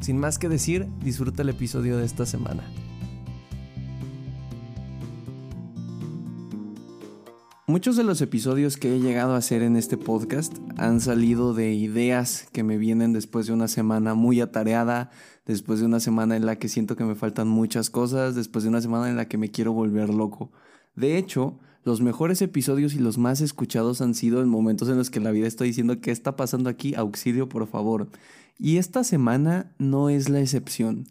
Sin más que decir, disfruta el episodio de esta semana. Muchos de los episodios que he llegado a hacer en este podcast han salido de ideas que me vienen después de una semana muy atareada, después de una semana en la que siento que me faltan muchas cosas, después de una semana en la que me quiero volver loco. De hecho, los mejores episodios y los más escuchados han sido en momentos en los que la vida estoy diciendo qué está pasando aquí, auxilio por favor. Y esta semana no es la excepción.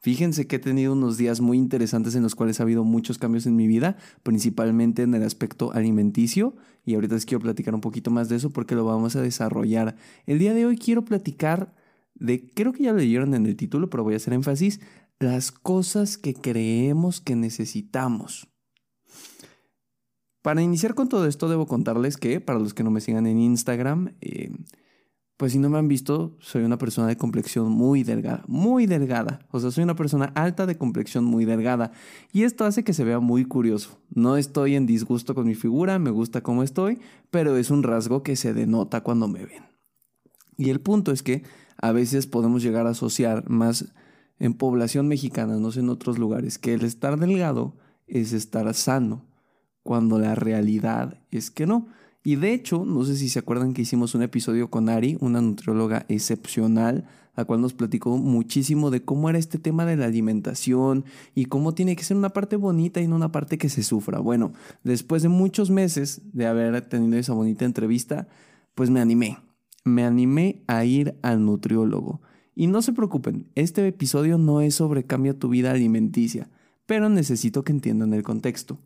Fíjense que he tenido unos días muy interesantes en los cuales ha habido muchos cambios en mi vida, principalmente en el aspecto alimenticio, y ahorita les quiero platicar un poquito más de eso porque lo vamos a desarrollar. El día de hoy quiero platicar de, creo que ya lo leyeron en el título, pero voy a hacer énfasis, las cosas que creemos que necesitamos. Para iniciar con todo esto, debo contarles que, para los que no me sigan en Instagram, eh, pues si no me han visto, soy una persona de complexión muy delgada, muy delgada. O sea, soy una persona alta de complexión muy delgada. Y esto hace que se vea muy curioso. No estoy en disgusto con mi figura, me gusta cómo estoy, pero es un rasgo que se denota cuando me ven. Y el punto es que a veces podemos llegar a asociar más en población mexicana, no sé en otros lugares, que el estar delgado es estar sano, cuando la realidad es que no. Y de hecho, no sé si se acuerdan que hicimos un episodio con Ari, una nutrióloga excepcional, la cual nos platicó muchísimo de cómo era este tema de la alimentación y cómo tiene que ser una parte bonita y no una parte que se sufra. Bueno, después de muchos meses de haber tenido esa bonita entrevista, pues me animé. Me animé a ir al nutriólogo. Y no se preocupen, este episodio no es sobre cambia tu vida alimenticia, pero necesito que entiendan el contexto.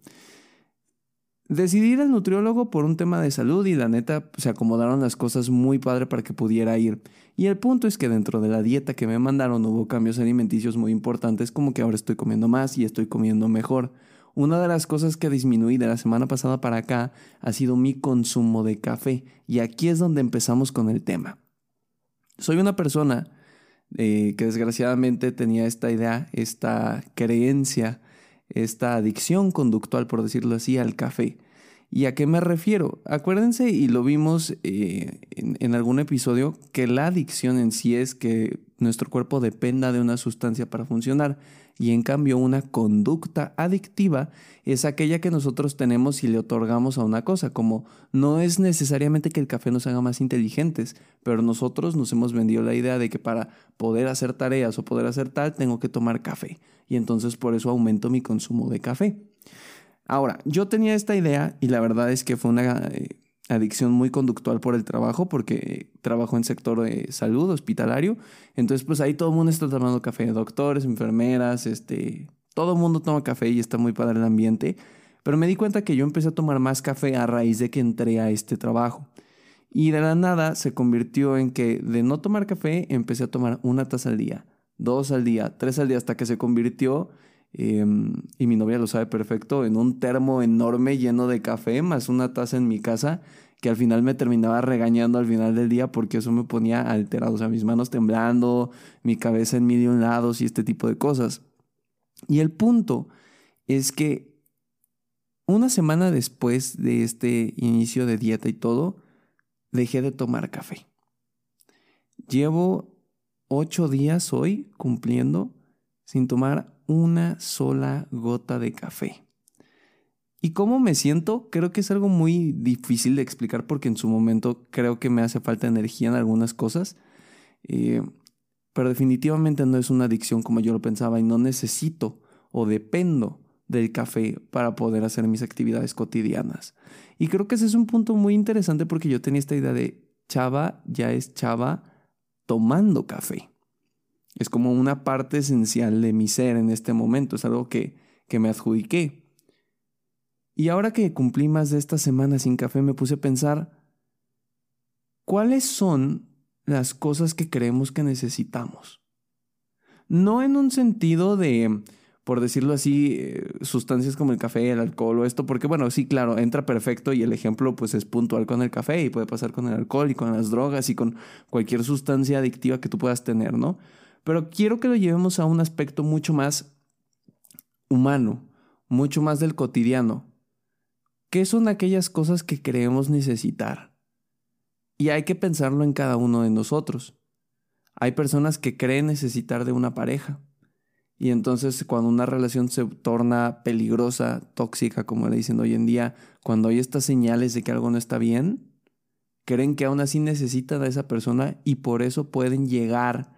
Decidí ir al nutriólogo por un tema de salud y la neta se acomodaron las cosas muy padre para que pudiera ir. Y el punto es que dentro de la dieta que me mandaron hubo cambios alimenticios muy importantes como que ahora estoy comiendo más y estoy comiendo mejor. Una de las cosas que disminuí de la semana pasada para acá ha sido mi consumo de café y aquí es donde empezamos con el tema. Soy una persona eh, que desgraciadamente tenía esta idea, esta creencia esta adicción conductual, por decirlo así, al café. ¿Y a qué me refiero? Acuérdense, y lo vimos eh, en, algún episodio, que la adicción en sí es que nuestro cuerpo dependa de una sustancia para funcionar y en cambio una conducta adictiva es aquella que nosotros tenemos si le otorgamos a una cosa, como no es necesariamente que el café nos haga más inteligentes, pero nosotros nos hemos vendido la idea de que para poder hacer tareas o poder hacer tal tengo que tomar café y entonces por eso aumento mi consumo de café. Ahora, yo tenía esta idea y la verdad es que fue una eh, adicción muy conductual por el trabajo, porque trabajo en sector de salud, hospitalario. Entonces, pues ahí todo el mundo está tomando café, doctores, enfermeras, este, todo el mundo toma café y está muy padre el ambiente. Pero me di cuenta que yo empecé a tomar más café a raíz de que entré a este trabajo. Y de la nada se convirtió en que de no tomar café empecé a tomar una taza al día, dos al día, tres al día, hasta que se convirtió Em, y mi novia lo sabe perfecto, en un termo enorme lleno de café, más una taza en mi casa, que al final me terminaba regañando al final del día porque eso me ponía alterado, o sea, mis manos temblando, mi cabeza en medio lados y este tipo de cosas. Y el punto es que una semana después de este inicio de dieta y todo, dejé de tomar café. Llevo ocho días hoy cumpliendo sin tomar una sola gota de café. ¿Y cómo me siento? Creo que es algo muy difícil de explicar porque en su momento creo que me hace falta energía en algunas cosas. Eh, pero definitivamente no es una adicción como yo lo pensaba y no necesito o dependo del café para poder hacer mis actividades cotidianas. Y creo que ese es un punto muy interesante porque yo tenía esta idea de chava ya es chava tomando café. Es como una parte esencial de mi ser en este momento, es algo que, que me adjudiqué. Y ahora que cumplí más de esta semana sin café, me puse a pensar, ¿cuáles son las cosas que creemos que necesitamos? No en un sentido de, por decirlo así, eh, sustancias como el café, el alcohol o esto, porque bueno, sí, claro, entra perfecto y el ejemplo pues es puntual con el café y puede pasar con el alcohol y con las drogas y con cualquier sustancia adictiva que tú puedas tener, ¿no? Pero quiero que lo llevemos a un aspecto mucho más humano, mucho más del cotidiano. ¿Qué son aquellas cosas que creemos necesitar? Y hay que pensarlo en cada uno de nosotros. Hay personas que creen necesitar de una pareja. Y entonces cuando una relación se torna peligrosa, tóxica, como le dicen hoy en día, cuando hay estas señales de que algo no está bien, creen que aún así necesitan a esa persona y por eso pueden llegar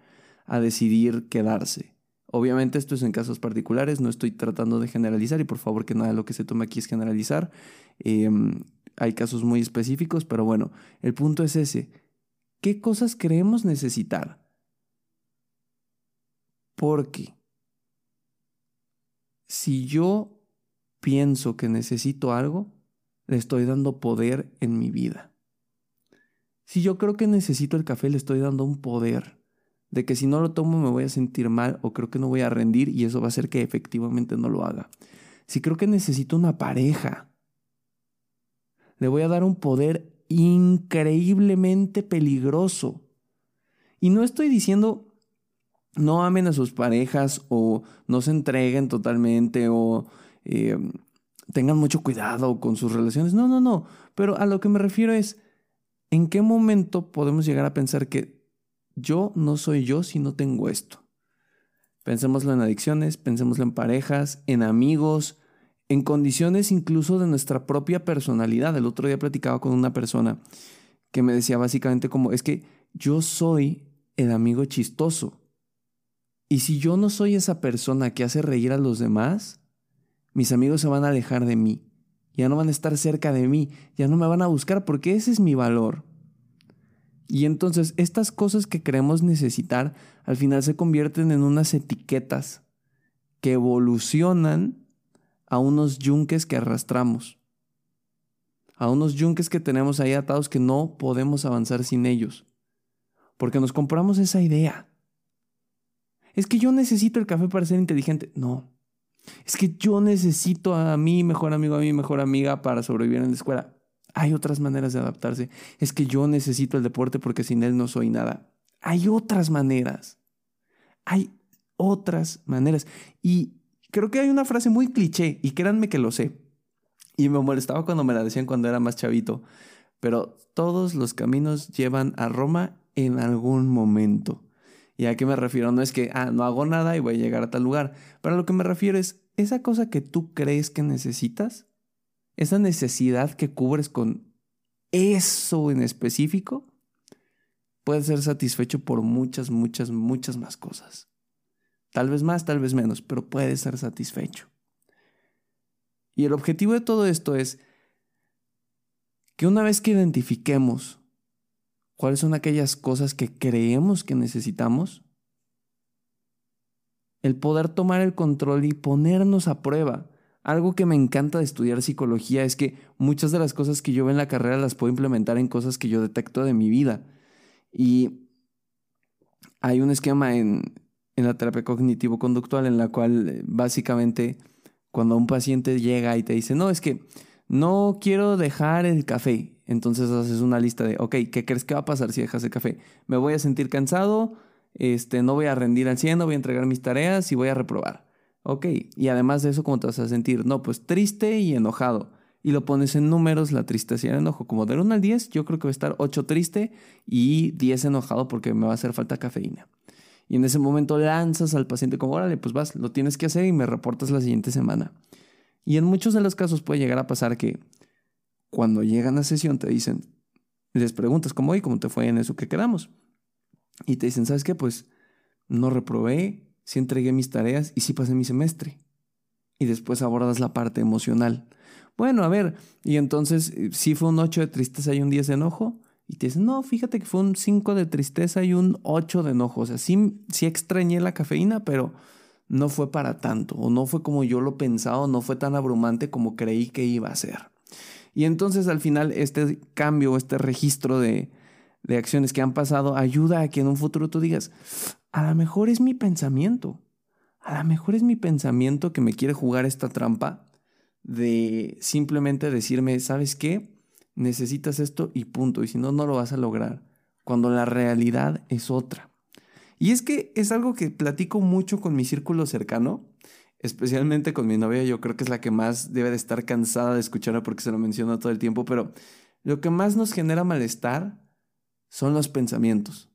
a decidir quedarse. Obviamente esto es en casos particulares, no estoy tratando de generalizar y por favor que nada de lo que se tome aquí es generalizar. Em, hay casos muy específicos, pero bueno, el punto es ese. ¿Qué cosas creemos necesitar? Porque si yo pienso que necesito algo, le estoy dando poder en mi vida. Si yo creo que necesito el café, le estoy dando un poder de que si no lo tomo me voy a sentir mal o creo que no voy a rendir y eso va a hacer que efectivamente no lo haga. Si creo que necesito una pareja, le voy a dar un poder increíblemente peligroso. Y no estoy diciendo no amen a sus parejas o no se entreguen totalmente o eh, tengan mucho cuidado con sus relaciones. No, no, no. Pero a lo que me refiero es, ¿en qué momento podemos llegar a pensar que yo no soy yo si no tengo esto. Pensémoslo en adicciones, pensémoslo en parejas, en amigos, en condiciones incluso de nuestra propia personalidad. El otro día platicaba con una persona que me decía básicamente como, es que yo soy el amigo chistoso. Y si yo no soy esa persona que hace reír a los demás, mis amigos se van a alejar de mí. Ya no van a estar cerca de mí, ya no me van a buscar porque ese es mi valor. Y entonces estas cosas que creemos necesitar al final se convierten en unas etiquetas que evolucionan a unos yunques que arrastramos, a unos yunques que tenemos ahí atados que no podemos avanzar sin ellos, porque nos compramos esa idea. Es que yo necesito el café para ser inteligente. No. Es que yo necesito a mi mejor amigo, a mi mejor amiga para sobrevivir en la escuela. Hay otras maneras de adaptarse. Es que yo necesito el deporte porque sin él no soy nada. Hay otras maneras. Hay otras maneras. Y creo que hay una frase muy cliché, y créanme que lo sé. Y me molestaba cuando me la decían cuando era más chavito. Pero todos los caminos llevan a Roma en algún momento. ¿Y a qué me refiero? No es que, ah, no hago nada y voy a llegar a tal lugar. Pero a lo que me refiero es, esa cosa que tú crees que necesitas, esa necesidad que cubres con eso en específico, puede ser satisfecho por muchas, muchas, muchas más cosas. Tal vez más, tal vez menos, pero puede ser satisfecho. Y el objetivo de todo esto es que una vez que identifiquemos cuáles son aquellas cosas que creemos que necesitamos, el poder tomar el control y ponernos a prueba algo que me encanta de estudiar psicología es que muchas de las cosas que yo veo en la carrera las puedo implementar en cosas que yo detecto de mi vida. Y hay un esquema en, la terapia cognitivo-conductual en la cual eh, básicamente cuando un paciente llega y te dice, no, es que no quiero dejar el café, entonces haces una lista de, ok, ¿qué crees que va a pasar si dejas el café? Me voy a sentir cansado, este, no voy a rendir al 100, no voy a entregar mis tareas y voy a reprobar. Ok, y además de eso, ¿cómo te vas a sentir? No, pues triste y enojado. Y lo pones en números, la tristeza y el enojo. Como del 1 al 10, yo creo que va a estar 8 triste y 10 enojado porque me va a hacer falta cafeína. Y en ese momento lanzas al paciente como, órale, pues vas, lo tienes que hacer y me reportas la siguiente semana. Y en muchos de los casos puede llegar a pasar que cuando llegan a sesión te dicen, les preguntas cómo y cómo te fue en eso que quedamos. Y te dicen, ¿sabes qué? Pues no reprobé, sí entregué mis tareas y sí pasé mi semestre. Y después abordas la parte emocional. Bueno, a ver, y entonces eh, sí fue un 8 de tristeza y un 10 de enojo. Y te dicen, no, fíjate que fue un 5 de tristeza y un 8 de enojo. O sea, sí, sí extrañé la cafeína, pero no fue para tanto. O no fue como yo lo pensaba, no fue tan abrumante como creí que iba a ser. Y entonces al final este cambio, este registro de, de acciones que han pasado ayuda a que en un futuro tú digas, a lo mejor es mi pensamiento. A lo mejor es mi pensamiento que me quiere jugar esta trampa de simplemente decirme, ¿sabes qué? Necesitas esto y punto. Y si no, no lo vas a lograr. Cuando la realidad es otra. Y es que es algo que platico mucho con mi círculo cercano, especialmente con mi novia. Yo creo que es la que más debe de estar cansada de escucharlo porque se lo menciona todo el tiempo. Pero lo que más nos genera malestar son los pensamientos.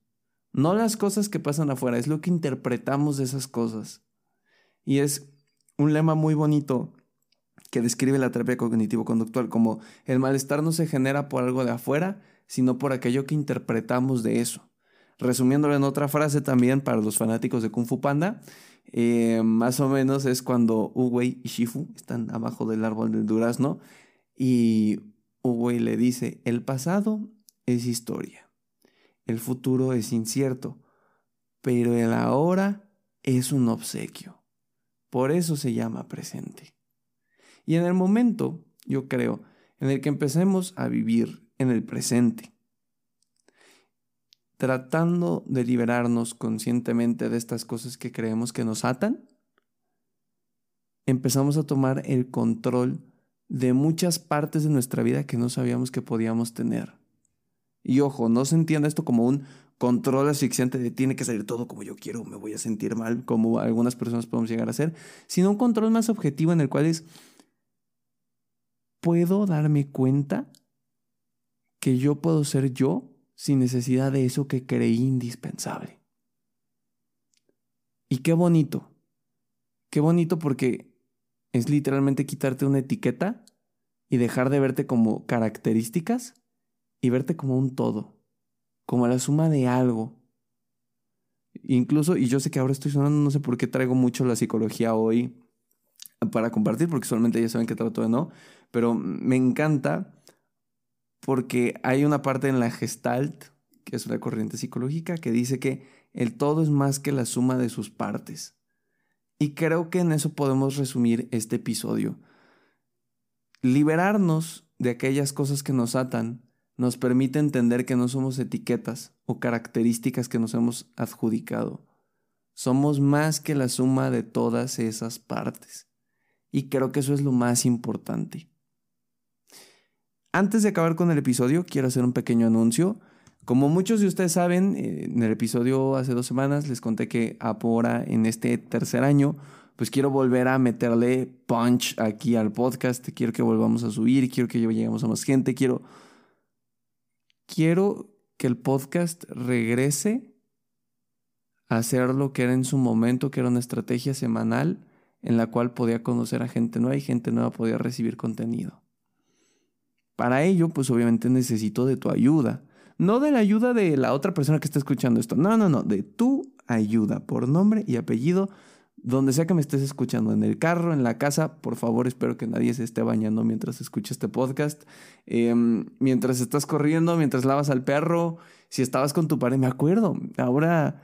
No las cosas que pasan afuera, es lo que interpretamos de esas cosas. Y es un lema muy bonito que describe la terapia cognitivo-conductual como el malestar no se genera por algo de afuera, sino por aquello que interpretamos de eso. Resumiéndolo en otra frase también para los fanáticos de Kung Fu Panda, eh, más o menos es cuando Uwei y Shifu están abajo del árbol del durazno y Uwei le dice, el pasado es historia, el futuro es incierto, pero el ahora es un obsequio. Por eso se llama presente. Y en el momento, yo creo, en el que empecemos a vivir en el presente, tratando de liberarnos conscientemente de estas cosas que creemos que nos atan, empezamos a tomar el control de muchas partes de nuestra vida que no sabíamos que podíamos tener. Y ojo, no se entienda esto como un control asfixiante de tiene que salir todo como yo quiero, me voy a sentir mal, como algunas personas podemos llegar a hacer, sino un control más objetivo en el cual es, puedo darme cuenta que yo puedo ser yo sin necesidad de eso que creí indispensable. Y qué bonito, qué bonito porque es literalmente quitarte una etiqueta y dejar de verte como características y verte como un todo como la suma de algo. Incluso, y yo sé que ahora estoy sonando, no sé por qué traigo mucho la psicología hoy para compartir, porque solamente ya saben que trato de no, pero me encanta porque hay una parte en la gestalt, que es una corriente psicológica, que dice que el todo es más que la suma de sus partes. Y creo que en eso podemos resumir este episodio. Liberarnos de aquellas cosas que nos atan nos permite entender que no somos etiquetas o características que nos hemos adjudicado. Somos más que la suma de todas esas partes. Y creo que eso es lo más importante. Antes de acabar con el episodio, quiero hacer un pequeño anuncio. Como muchos de ustedes saben, eh, en el episodio hace dos semanas les conté que ahora en este tercer año, pues quiero volver a meterle punch aquí al podcast. Quiero que volvamos a subir, quiero que lleguemos a más gente, quiero quiero que el podcast regrese a hacer lo que era en su momento, que era una estrategia semanal en la cual podía conocer a gente nueva y gente nueva podía recibir contenido. Para ello, pues obviamente necesito de tu ayuda. No de la ayuda de la otra persona que está escuchando esto. No, no, no, de tu ayuda por nombre y apellido donde sea que me estés escuchando, en el carro, en la casa, por favor, espero que nadie se esté bañando mientras escuche este podcast. Em, mientras estás corriendo, mientras lavas al perro, si estabas con tu pareja, me acuerdo. Ahora,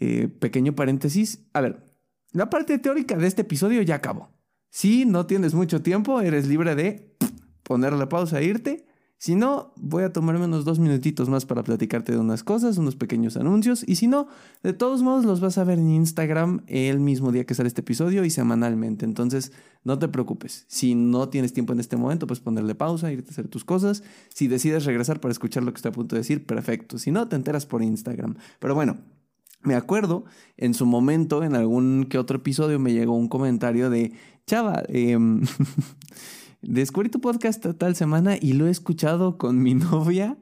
eh, pequeño paréntesis. A ver, la parte teórica de este episodio ya acabó. Si no tienes mucho tiempo, eres libre de ponerle pausa e irte. Si no, voy a tomarme unos dos minutitos más para platicarte de unas cosas, unos pequeños anuncios. Y si no, de todos modos los vas a ver en Instagram el mismo día que sale este episodio y semanalmente. Entonces, no te preocupes. Si no tienes tiempo en este momento, pues ponerle pausa, irte a hacer tus cosas. Si decides regresar para escuchar lo que estoy a punto de decir, perfecto. Si no, te enteras por Instagram. Pero bueno, me acuerdo, en su momento, en algún que otro episodio, me llegó un comentario de, chava, eh, Descubrí tu podcast tal semana y lo he escuchado con mi novia.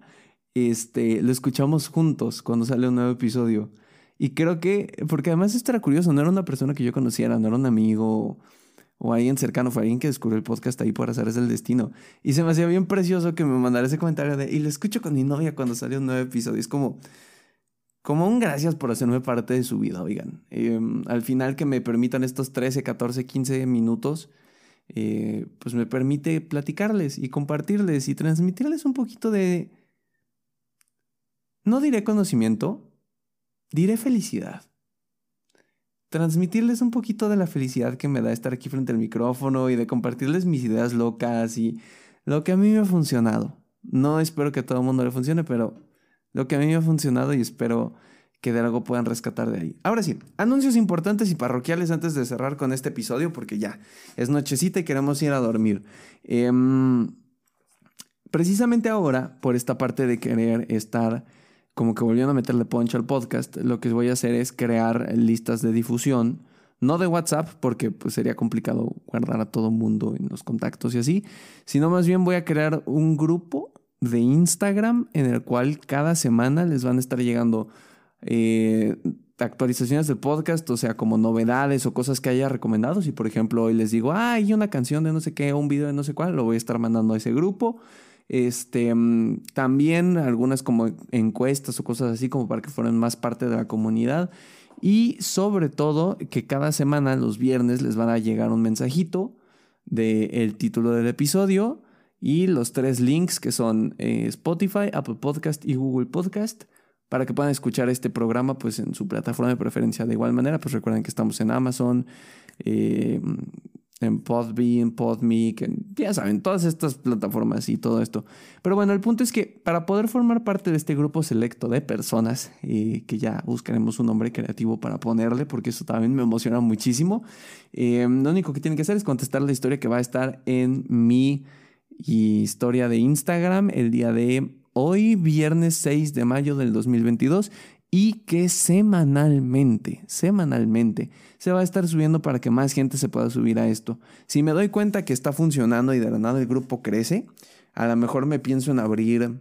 Este, lo escuchamos juntos cuando sale un nuevo episodio. Y creo que, porque además esto era curioso, no era una persona que yo conociera, no era un amigo o alguien cercano, fue alguien que descubrió el podcast ahí por hacer del destino. Y se me hacía bien precioso que me mandara ese comentario de, y lo escucho con mi novia cuando sale un nuevo episodio. Es como, como un gracias por hacerme parte de su vida, oigan. Em, al final que me permitan estos 13, 14, 15 minutos eh, pues me permite platicarles y compartirles y transmitirles un poquito de, no diré conocimiento, diré felicidad. Transmitirles un poquito de la felicidad que me da estar aquí frente al micrófono y de compartirles mis ideas locas y lo que a mí me ha funcionado. No espero que a todo el mundo le funcione, pero lo que a mí me ha funcionado y espero que de algo puedan rescatar de ahí. Ahora sí, anuncios importantes y parroquiales antes de cerrar con este episodio, porque ya es nochecita y queremos ir a dormir. Em, precisamente ahora, por esta parte de querer estar como que volviendo a meterle poncho al podcast, lo que voy a hacer es crear listas de difusión, no de WhatsApp, porque pues, sería complicado guardar a todo mundo en los contactos y así, sino más bien voy a crear un grupo de Instagram en el cual cada semana les van a estar llegando eh, actualizaciones del podcast, o sea, como novedades o cosas que haya recomendado. Si por ejemplo hoy les digo, ah, hay una canción de no sé qué, un video de no sé cuál, lo voy a estar mandando a ese grupo. Este, mm, también algunas como encuestas o cosas así como para que fueran más parte de la comunidad. Y sobre todo que cada semana, los viernes, les van a llegar un mensajito del título del episodio y los tres links que son eh, Spotify, Apple Podcast y Google Podcast para que puedan escuchar este programa pues en su plataforma de preferencia. De igual manera, pues recuerden que estamos en Amazon, eh, en Podbean, Podme, ya saben, todas estas plataformas y todo esto. Pero bueno, el punto es que para poder formar parte de este grupo selecto de personas, eh, que ya buscaremos un nombre creativo para ponerle, porque eso también me emociona muchísimo, eh, lo único que tienen que hacer es contestar la historia que va a estar en mi historia de Instagram el día de hoy, viernes 6 de mayo del 2022, y que semanalmente, semanalmente, se va a estar subiendo para que más gente se pueda subir a esto. Si me doy cuenta que está funcionando y de la nada el grupo crece, a lo mejor me pienso en abrir,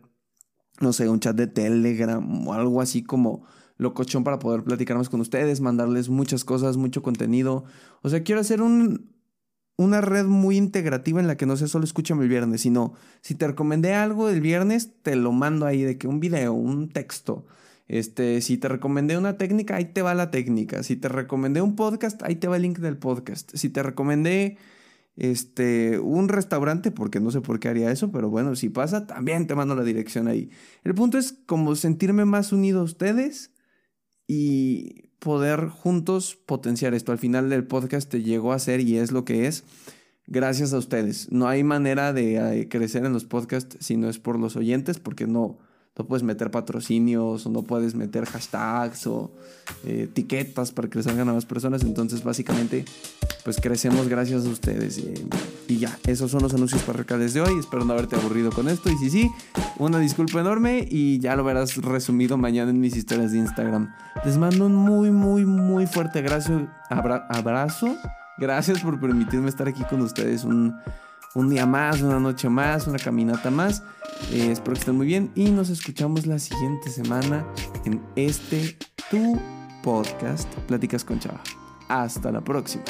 no sé, un chat de Telegram o algo así como locochón para poder platicar más con ustedes, mandarles muchas cosas, mucho contenido. O sea, quiero hacer un, una red muy integrativa en la que no sea solo escúchame el viernes, sino si te recomendé algo el viernes, te lo mando ahí de que un video, un texto. Este, si te recomendé una técnica, ahí te va la técnica. Si te recomendé un podcast, ahí te va el link del podcast. Si te recomendé este, un restaurante, porque no sé por qué haría eso, pero bueno, si pasa, también te mando la dirección ahí. El punto es como sentirme más unido a ustedes y poder juntos potenciar esto. Al final del podcast te llegó a ser y es lo que es gracias a ustedes. No hay manera de eh, crecer en los podcasts si no es por los oyentes, porque no, no puedes meter patrocinios o no puedes meter hashtags o eh, etiquetas para que les salgan a más personas. Entonces, básicamente, pues crecemos gracias a ustedes. Y, ya, esos son los anuncios parroquiales de hoy. Espero no haberte aburrido con esto. Y si sí, una disculpa enorme y ya lo verás resumido mañana en mis historias de Instagram. Les mando un muy, muy, muy fuerte abrazo. abrazo. Gracias por permitirme estar aquí con ustedes un un día más, una noche más, una caminata más. Eh, espero que estén muy bien y nos escuchamos la siguiente semana en este tu podcast, Pláticas con Chava. Hasta la próxima.